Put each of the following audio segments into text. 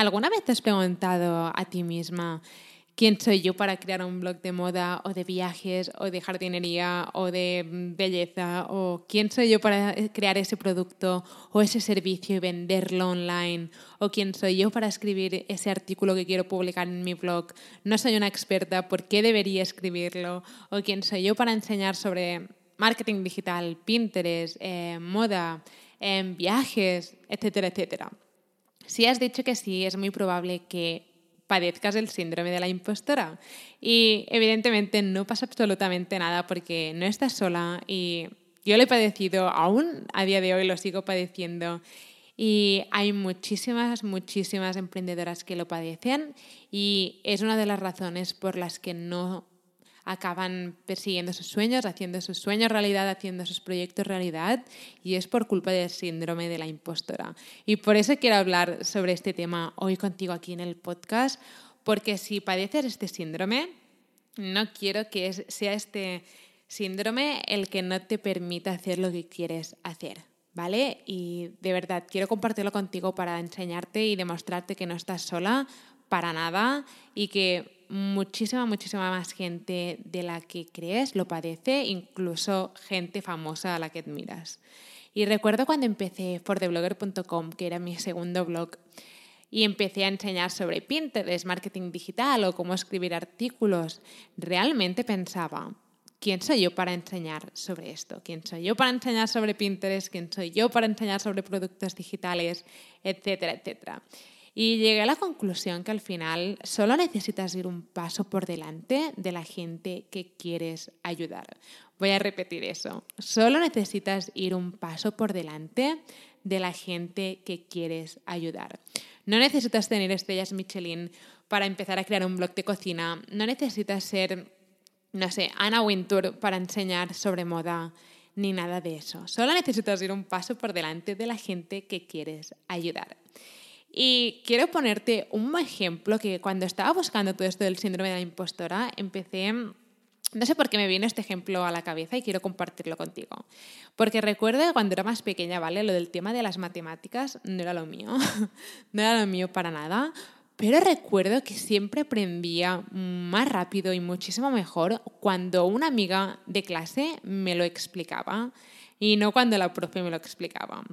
¿Alguna vez te has preguntado a ti misma quién soy yo para crear un blog de moda o de viajes o de jardinería o de belleza o quién soy yo para crear ese producto o ese servicio y venderlo online o quién soy yo para escribir ese artículo que quiero publicar en mi blog? No soy una experta, ¿por qué debería escribirlo? ¿O quién soy yo para enseñar sobre marketing digital, Pinterest, eh, moda, eh, viajes, etcétera, etcétera? Si has dicho que sí, es muy probable que padezcas el síndrome de la impostora. Y evidentemente no pasa absolutamente nada porque no estás sola y yo lo he padecido, aún a día de hoy lo sigo padeciendo. Y hay muchísimas, muchísimas emprendedoras que lo padecen y es una de las razones por las que no acaban persiguiendo sus sueños, haciendo sus sueños realidad, haciendo sus proyectos realidad y es por culpa del síndrome de la impostora. Y por eso quiero hablar sobre este tema hoy contigo aquí en el podcast, porque si padeces este síndrome, no quiero que sea este síndrome el que no te permita hacer lo que quieres hacer. ¿Vale? Y de verdad, quiero compartirlo contigo para enseñarte y demostrarte que no estás sola para nada y que muchísima, muchísima más gente de la que crees lo padece, incluso gente famosa a la que admiras. Y recuerdo cuando empecé fortheblogger.com, que era mi segundo blog, y empecé a enseñar sobre Pinterest, marketing digital o cómo escribir artículos, realmente pensaba, ¿quién soy yo para enseñar sobre esto? ¿Quién soy yo para enseñar sobre Pinterest? ¿Quién soy yo para enseñar sobre productos digitales? Etcétera, etcétera. Y llegué a la conclusión que al final solo necesitas ir un paso por delante de la gente que quieres ayudar. Voy a repetir eso. Solo necesitas ir un paso por delante de la gente que quieres ayudar. No necesitas tener estrellas Michelin para empezar a crear un blog de cocina. No necesitas ser, no sé, Anna Wintour para enseñar sobre moda ni nada de eso. Solo necesitas ir un paso por delante de la gente que quieres ayudar. Y quiero ponerte un ejemplo que cuando estaba buscando todo esto del síndrome de la impostora, empecé, no sé por qué me viene este ejemplo a la cabeza y quiero compartirlo contigo. Porque recuerdo cuando era más pequeña, ¿vale? Lo del tema de las matemáticas no era lo mío, no era lo mío para nada. Pero recuerdo que siempre aprendía más rápido y muchísimo mejor cuando una amiga de clase me lo explicaba y no cuando la profe me lo explicaba.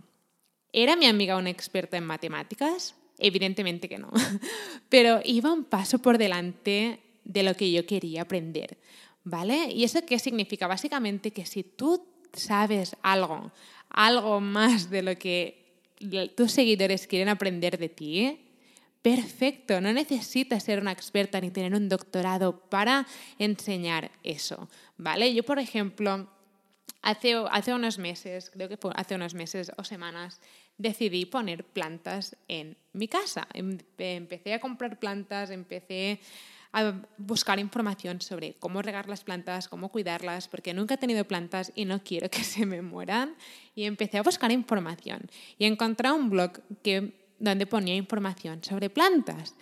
¿Era mi amiga una experta en matemáticas? Evidentemente que no, pero iba un paso por delante de lo que yo quería aprender, ¿vale? ¿Y eso qué significa? Básicamente que si tú sabes algo, algo más de lo que tus seguidores quieren aprender de ti, perfecto, no necesitas ser una experta ni tener un doctorado para enseñar eso, ¿vale? Yo, por ejemplo, Hace, hace unos meses, creo que hace unos meses o semanas, decidí poner plantas en mi casa. Em, empecé a comprar plantas, empecé a buscar información sobre cómo regar las plantas, cómo cuidarlas, porque nunca he tenido plantas y no quiero que se me mueran. Y empecé a buscar información y encontré un blog que, donde ponía información sobre plantas.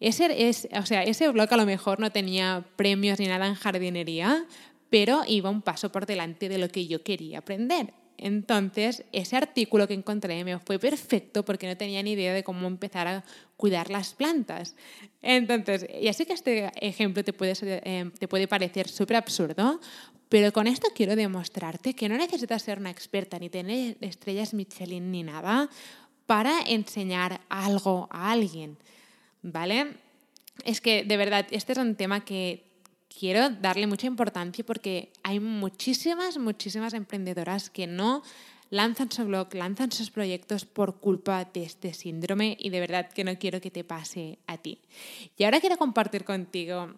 Ese, es, o sea, ese blog a lo mejor no tenía premios ni nada en jardinería, pero iba un paso por delante de lo que yo quería aprender. Entonces, ese artículo que encontré me fue perfecto porque no tenía ni idea de cómo empezar a cuidar las plantas. Entonces, ya sé que este ejemplo te puede, eh, te puede parecer súper absurdo, pero con esto quiero demostrarte que no necesitas ser una experta ni tener estrellas Michelin ni nada para enseñar algo a alguien, ¿vale? Es que de verdad, este es un tema que quiero darle mucha importancia porque hay muchísimas, muchísimas emprendedoras que no lanzan su blog, lanzan sus proyectos por culpa de este síndrome y de verdad que no quiero que te pase a ti. Y ahora quiero compartir contigo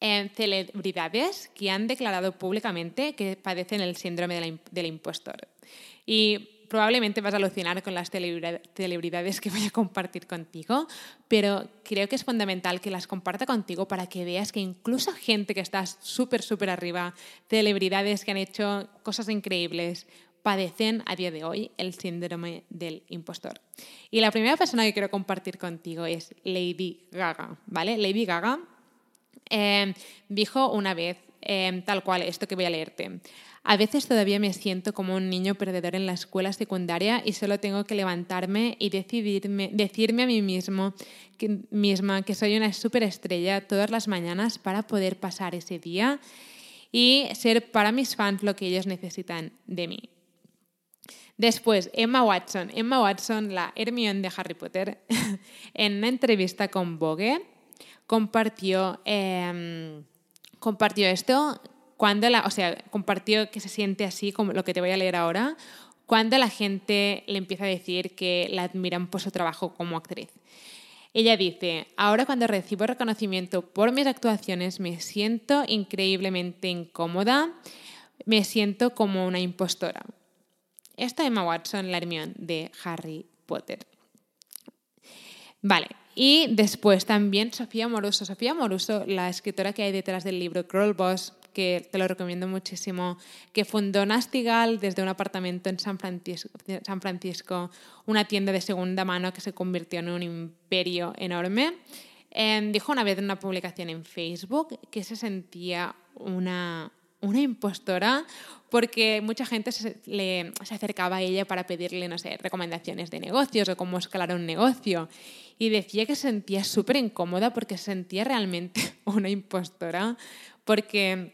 eh, celebridades que han declarado públicamente que padecen el síndrome del impostor. Probablemente vas a alucinar con las celebridades que voy a compartir contigo, pero creo que es fundamental que las comparta contigo para que veas que incluso gente que está súper, súper arriba, celebridades que han hecho cosas increíbles, padecen a día de hoy el síndrome del impostor. Y la primera persona que quiero compartir contigo es Lady Gaga, ¿vale? Lady Gaga eh, dijo una vez, eh, tal cual, esto que voy a leerte. A veces todavía me siento como un niño perdedor en la escuela secundaria y solo tengo que levantarme y decidirme, decirme a mí mismo que, misma que soy una superestrella todas las mañanas para poder pasar ese día y ser para mis fans lo que ellos necesitan de mí. Después, Emma Watson. Emma Watson, la Hermione de Harry Potter, en una entrevista con Vogue, compartió, em, compartió esto cuando la, o sea, compartió que se siente así, como lo que te voy a leer ahora, cuando la gente le empieza a decir que la admiran por su trabajo como actriz. Ella dice, ahora cuando recibo reconocimiento por mis actuaciones me siento increíblemente incómoda, me siento como una impostora. Esta Emma Watson, la Hermione de Harry Potter. Vale, y después también Sofía Moruso. Sofía Moruso, la escritora que hay detrás del libro Girl Boss, que te lo recomiendo muchísimo, que fundó Nastigal desde un apartamento en San Francisco, una tienda de segunda mano que se convirtió en un imperio enorme. Em, dijo una vez en una publicación en Facebook que se sentía una, una impostora porque mucha gente se, le, se, acercaba a ella para pedirle, no sé, recomendaciones de negocios o cómo escalar un negocio. Y decía que se sentía súper incómoda porque se sentía realmente una impostora porque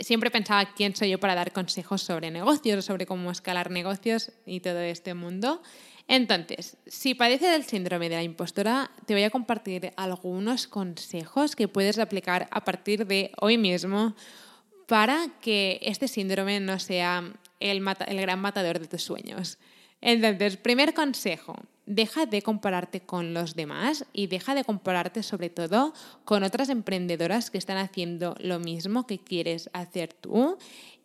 siempre pensaba quién soy yo para dar consejos sobre negocios, sobre cómo escalar negocios y todo este mundo. Entonces, si padeces del síndrome de la impostora, te voy a compartir algunos consejos que puedes aplicar a partir de hoy mismo para que este síndrome no sea el, gran matador de tus sueños. Entonces, primer consejo, deja de compararte con los demás y deja de compararte sobre todo con otras emprendedoras que están haciendo lo mismo que quieres hacer tú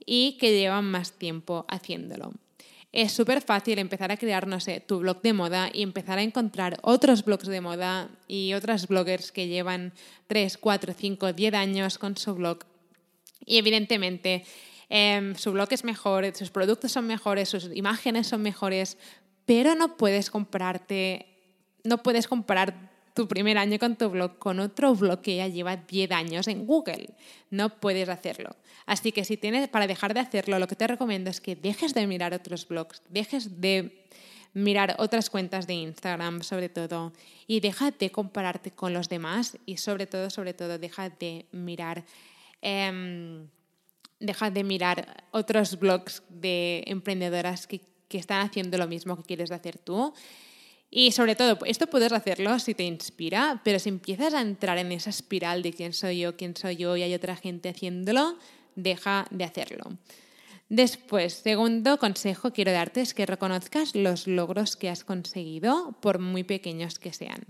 y que llevan más tiempo haciéndolo. Es súper fácil empezar a crear, no sé, tu blog de moda y empezar a encontrar otros blogs de moda y otras bloggers que llevan 3, 4, 5, 10 años con su blog. Y evidentemente em, su blog es mejor, sus productos son mejores, sus imágenes son mejores, pero no puedes compararte, no puedes comparar tu primer año con tu blog con otro blog que ya lleva 10 años en Google. No puedes hacerlo. Así que si tienes, para dejar de hacerlo, lo que te recomiendo es que dejes de mirar otros blogs, dejes de mirar otras cuentas de Instagram sobre todo y deja de compararte con los demás y sobre todo, sobre todo, deja de mirar... Em, deja de mirar otros blogs de emprendedoras que que están haciendo lo mismo que quieres hacer tú. Y sobre todo, esto puedes hacerlo si te inspira, pero si empiezas a entrar en esa espiral de quién soy yo, quién soy yo y hay otra gente haciéndolo, deja de hacerlo. Después, segundo consejo quiero darte es que reconozcas los logros que has conseguido, por muy pequeños que sean.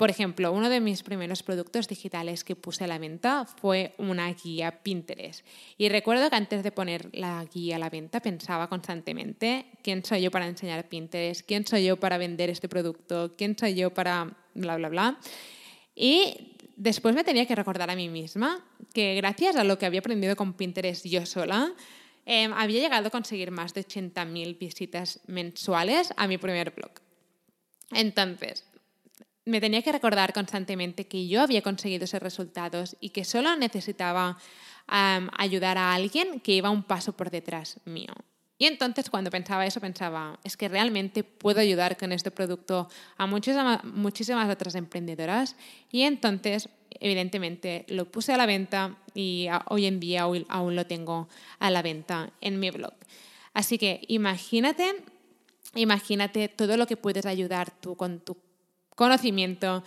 Por ejemplo, uno de mis primeros productos digitales que puse a la venta fue una guía Pinterest. Y recuerdo que antes de poner la guía a la venta pensaba constantemente, ¿quién soy yo para enseñar Pinterest? ¿Quién soy yo para vender este producto? ¿Quién soy yo para bla, bla, bla? Y después me tenía que recordar a mí misma que gracias a lo que había aprendido con Pinterest yo sola, em, había llegado a conseguir más de 80.000 visitas mensuales a mi primer blog. Entonces, me tenía que recordar constantemente que yo había conseguido esos resultados y que solo necesitaba ayudar a alguien que iba un paso por detrás mío. Y entonces cuando pensaba eso, pensaba, es que realmente puedo ayudar con este producto a muchísimas, muchísimas otras emprendedoras. Y entonces, evidentemente, lo puse a la venta y hoy en día aún lo tengo a la venta en mi blog. Así que imagínate, imagínate todo lo que puedes ayudar tú con tu conocimiento,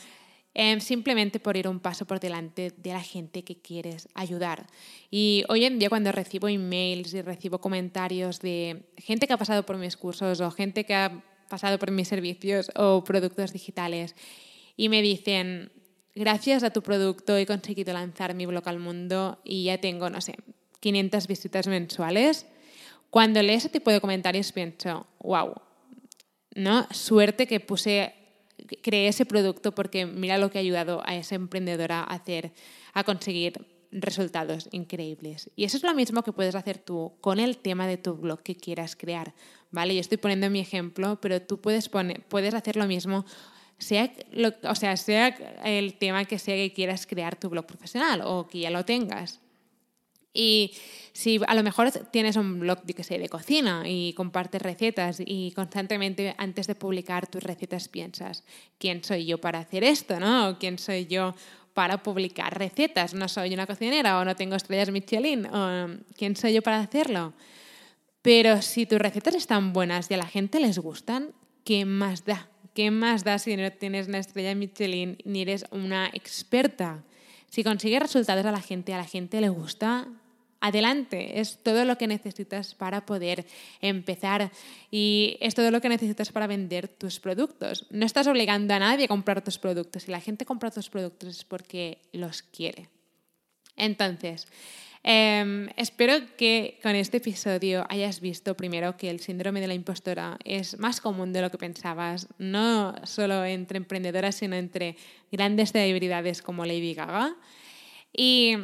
em, simplemente por ir un paso por delante de la gente que quieres ayudar. Y hoy en día cuando recibo emails y recibo comentarios de gente que ha pasado por mis cursos o gente que ha pasado por mis servicios o productos digitales y me dicen, gracias a tu producto he conseguido lanzar mi blog al mundo y ya tengo, no sé, 500 visitas mensuales, Cuando leo ese tipo de comentarios pienso, wow, ¿no? Suerte que puse, creé ese producto porque mira lo que ha ayudado a esa emprendedora a hacer, a conseguir resultados increíbles. Y eso es lo mismo que puedes hacer tú con el tema de tu blog que quieras crear, ¿vale? Yo estoy poniendo mi ejemplo, pero tú puedes, poner, puedes hacer lo mismo sea, o sea, sea el tema que sea que quieras crear tu blog profesional o que ya lo tengas. Y si a lo mejor tienes un blog que sé, de cocina y compartes recetas y constantemente antes de publicar tus recetas piensas, ¿quién soy yo para hacer esto? ¿no? ¿Quién soy yo para publicar recetas? No soy una cocinera o no tengo estrellas Michelin. O, ¿Quién soy yo para hacerlo? Pero si tus recetas están buenas y a la gente les gustan, ¿qué más da? ¿Qué más da si no tienes una estrella Michelin ni eres una experta? Si consigues resultados a la gente, a la gente le gusta, adelante, es todo lo que necesitas para poder empezar y es todo lo que necesitas para vender tus productos. No estás obligando a nadie a comprar tus productos. Si la gente compra tus productos porque los quiere. Entonces, Em, espero que con este episodio hayas visto primero que el síndrome de la impostora es más común de lo que pensabas, no solo entre emprendedoras, sino entre grandes celebridades como Lady Gaga. Y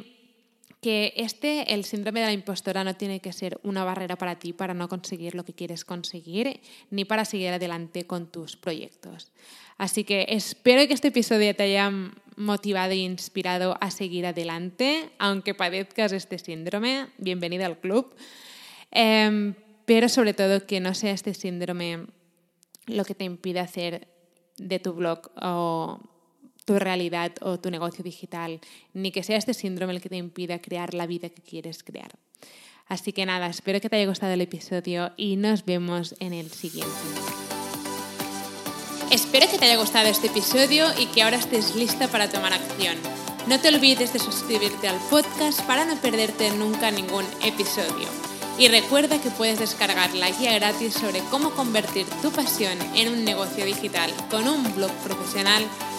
que este, el síndrome de la impostora, no tiene que ser una barrera para ti para no conseguir lo que quieres conseguir, ni para seguir adelante con tus proyectos. Así que espero que este episodio te haya motivado e inspirado a seguir adelante, aunque padezcas este síndrome. Bienvenida al club. Em, pero sobre todo que no sea este síndrome lo que te impida hacer de tu blog o tu realidad o tu negocio digital, ni que sea este síndrome el que te impida crear la vida que quieres crear. Así que nada, espero que te haya gustado el episodio y nos vemos en el siguiente. Espero que te haya gustado este episodio y que ahora estés lista para tomar acción. No te olvides de suscribirte al podcast para no perderte nunca ningún episodio. Y recuerda que puedes descargar la guía gratis sobre cómo convertir tu pasión en un negocio digital con un blog profesional